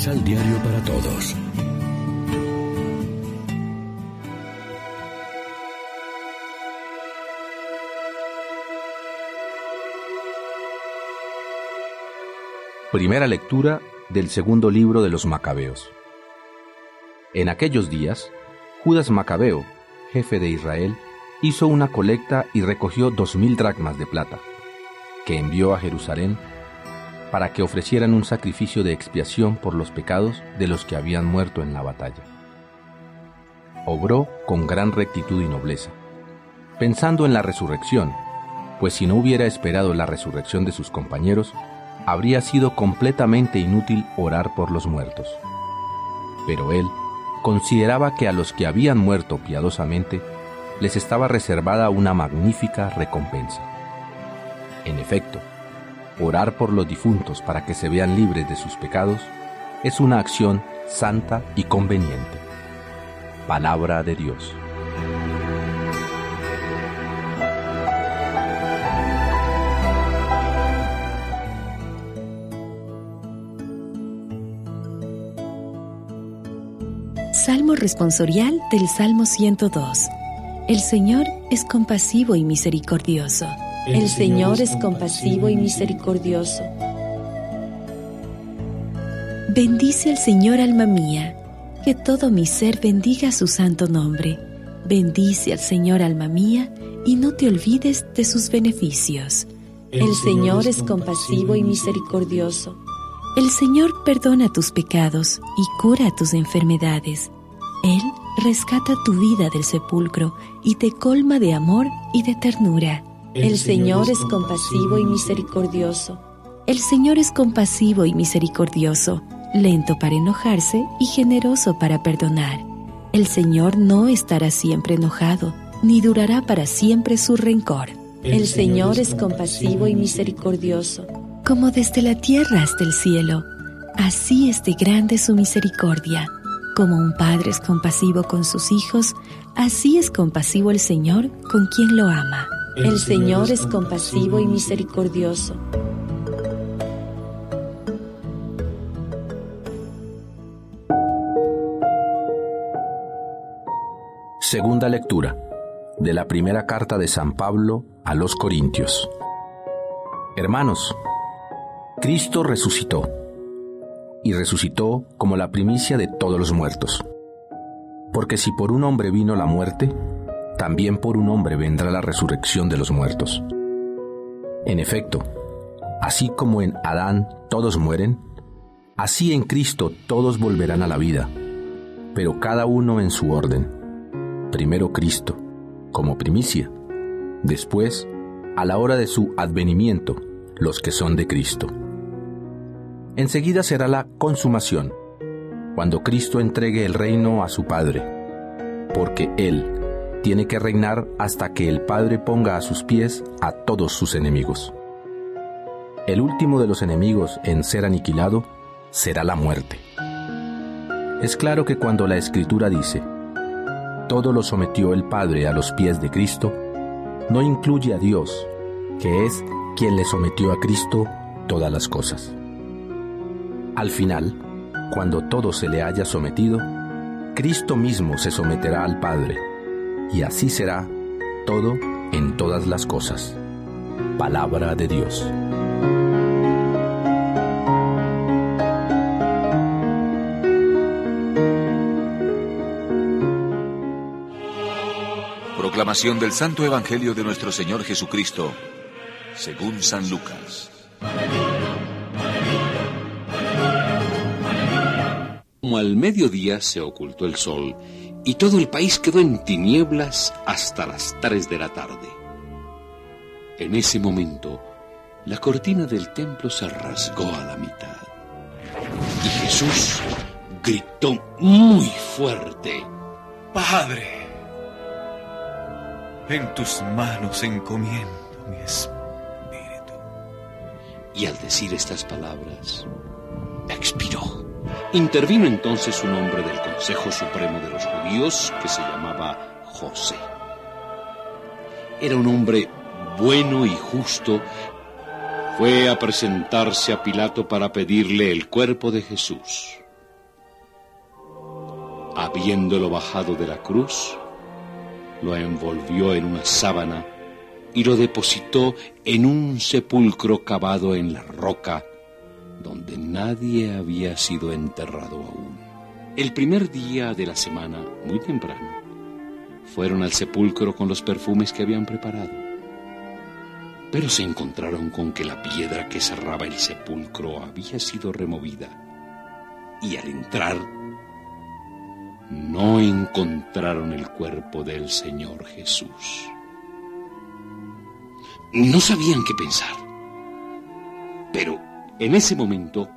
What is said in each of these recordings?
Misal Diario para Todos. Primera lectura del segundo libro de los Macabeos. En aquellos días, Judas Macabeo, jefe de Israel, hizo una colecta y recogió dos mil dracmas de plata, que envió a Jerusalén para que ofrecieran un sacrificio de expiación por los pecados de los que habían muerto en la batalla. Obró con gran rectitud y nobleza, pensando en la resurrección, pues si no hubiera esperado la resurrección de sus compañeros, habría sido completamente inútil orar por los muertos. Pero él consideraba que a los que habían muerto piadosamente les estaba reservada una magnífica recompensa. En efecto, orar por los difuntos para que se vean libres de sus pecados es una acción santa y conveniente. Palabra de Dios. Salmo responsorial del Salmo 102. El Señor es compasivo y misericordioso. El, Señor es compasivo y misericordioso. Bendice al Señor alma mía, que todo mi ser bendiga su santo nombre. Bendice al Señor alma mía, y no te olvides de sus beneficios. El, Señor es compasivo y misericordioso. El Señor perdona tus pecados y cura tus enfermedades. Él rescata tu vida del sepulcro y te colma de amor y de ternura. El, Señor, es compasivo y misericordioso. El Señor es compasivo y misericordioso, lento para enojarse y generoso para perdonar. El Señor no estará siempre enojado, ni durará para siempre su rencor. El, Señor es compasivo y misericordioso. Como desde la tierra hasta el cielo, así es de grande su misericordia como un padre es compasivo con sus hijos, así es compasivo el Señor con quien lo ama. El, Señor es compasivo y misericordioso. Segunda lectura de la primera carta de San Pablo a los Corintios. Hermanos, Cristo resucitó y resucitó como la primicia de todos los muertos. Porque si por un hombre vino la muerte, también por un hombre vendrá la resurrección de los muertos. En efecto, así como en Adán todos mueren, así en Cristo todos volverán a la vida, pero cada uno en su orden. Primero Cristo, como primicia, después, a la hora de su advenimiento, los que son de Cristo. Enseguida será la consumación, cuando Cristo entregue el reino a su Padre, porque Él tiene que reinar hasta que el Padre ponga a sus pies a todos sus enemigos. El último de los enemigos en ser aniquilado será la muerte. Es claro que cuando la Escritura dice, todo lo sometió el Padre a los pies de Cristo, no incluye a Dios, que es quien le sometió a Cristo todas las cosas. Al final, cuando todo se le haya sometido, Cristo mismo se someterá al Padre, y así será todo en todas las cosas. Palabra de Dios. Proclamación del Santo Evangelio de nuestro Señor Jesucristo, según San Lucas. Como al mediodía se ocultó el sol y todo el país quedó en tinieblas hasta las tres de la tarde. En ese momento, la cortina del templo se rasgó a la mitad. Y Jesús gritó muy fuerte. Padre, en tus manos encomiendo mi espíritu. Y al decir estas palabras, expiró. Intervino entonces un hombre del Consejo Supremo de los Judíos que se llamaba José. Era un hombre bueno y justo. Fue a presentarse a Pilato para pedirle el cuerpo de Jesús. habiéndolo bajado de la cruz, lo envolvió en una sábana y lo depositó en un sepulcro cavado en la roca donde nadie había sido enterrado aún. El primer día de la semana, muy temprano, fueron al sepulcro con los perfumes que habían preparado. Pero se encontraron con que la piedra que cerraba el sepulcro había sido removida. Y al entrar, no encontraron el cuerpo del Señor Jesús. No sabían qué pensar. Pero en ese momento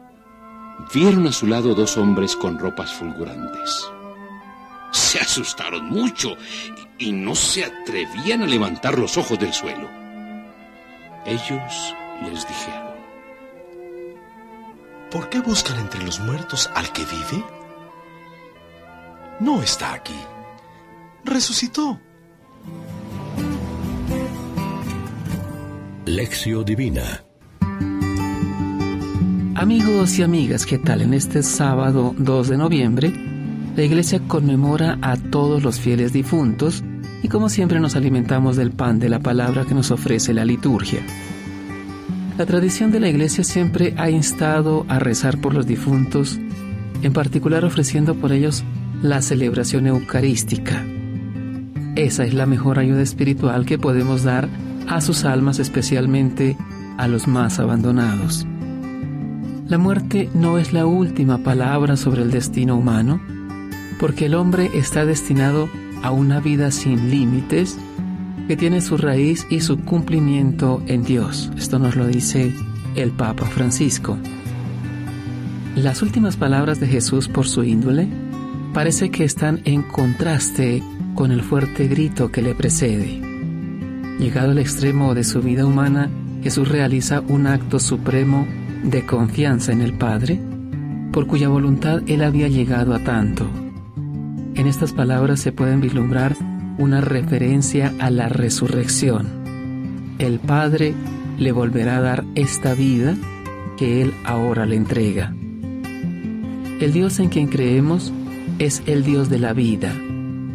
vieron a su lado dos hombres con ropas fulgurantes. Se asustaron mucho y no se atrevían a levantar los ojos del suelo. Ellos les dijeron, ¿por qué buscan entre los muertos al que vive? No está aquí. Resucitó. Lección Divina Amigos y amigas, ¿qué tal? En este sábado 2 de noviembre, la iglesia conmemora a todos los fieles difuntos y como siempre nos alimentamos del pan de la palabra que nos ofrece la liturgia. La tradición de la iglesia siempre ha instado a rezar por los difuntos, en particular ofreciendo por ellos la celebración eucarística. Esa es la mejor ayuda espiritual que podemos dar a sus almas, especialmente a los más abandonados. La muerte no es la última palabra sobre el destino humano, porque el hombre está destinado a una vida sin límites que tiene su raíz y su cumplimiento en Dios. Esto nos lo dice el Papa Francisco. Las últimas palabras de Jesús por su índole parece que están en contraste con el fuerte grito que le precede. Llegado al extremo de su vida humana, Jesús realiza un acto supremo de confianza en el Padre, por cuya voluntad Él había llegado a tanto. En estas palabras se pueden vislumbrar una referencia a la resurrección. El Padre le volverá a dar esta vida que Él ahora le entrega. El Dios en quien creemos es el Dios de la vida.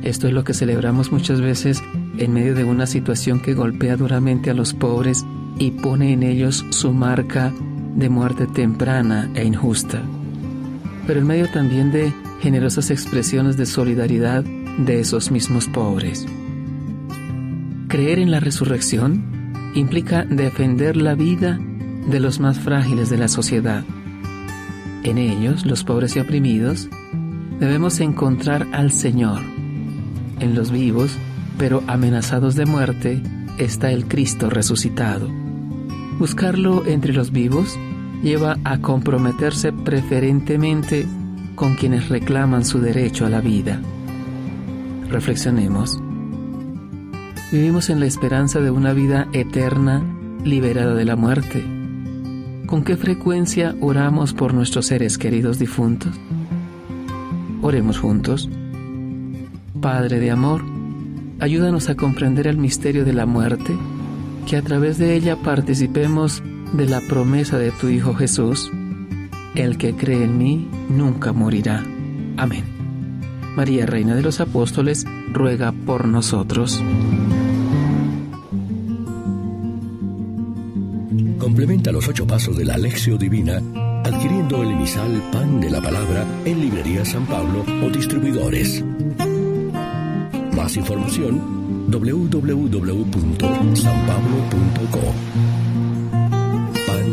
Esto es lo que celebramos muchas veces en medio de una situación que golpea duramente a los pobres y pone en ellos su marca de muerte temprana e injusta, pero en medio también de generosas expresiones de solidaridad de esos mismos pobres. Creer en la resurrección implica defender la vida de los más frágiles de la sociedad. En ellos, los pobres y oprimidos, debemos encontrar al Señor. En los vivos, pero amenazados de muerte, está el Cristo resucitado. Buscarlo entre los vivos lleva a comprometerse preferentemente con quienes reclaman su derecho a la vida. Reflexionemos. Vivimos en la esperanza de una vida eterna liberada de la muerte. ¿Con qué frecuencia oramos por nuestros seres queridos difuntos? Oremos juntos. Padre de amor, ayúdanos a comprender el misterio de la muerte, que a través de ella participemos de la promesa de tu Hijo Jesús, el que cree en mí nunca morirá. Amén. María, Reina de los Apóstoles, ruega por nosotros. Complementa los ocho pasos de la Alexio Divina adquiriendo el emisal Pan de la Palabra en Librería San Pablo o distribuidores. Más información www.sanpablo.co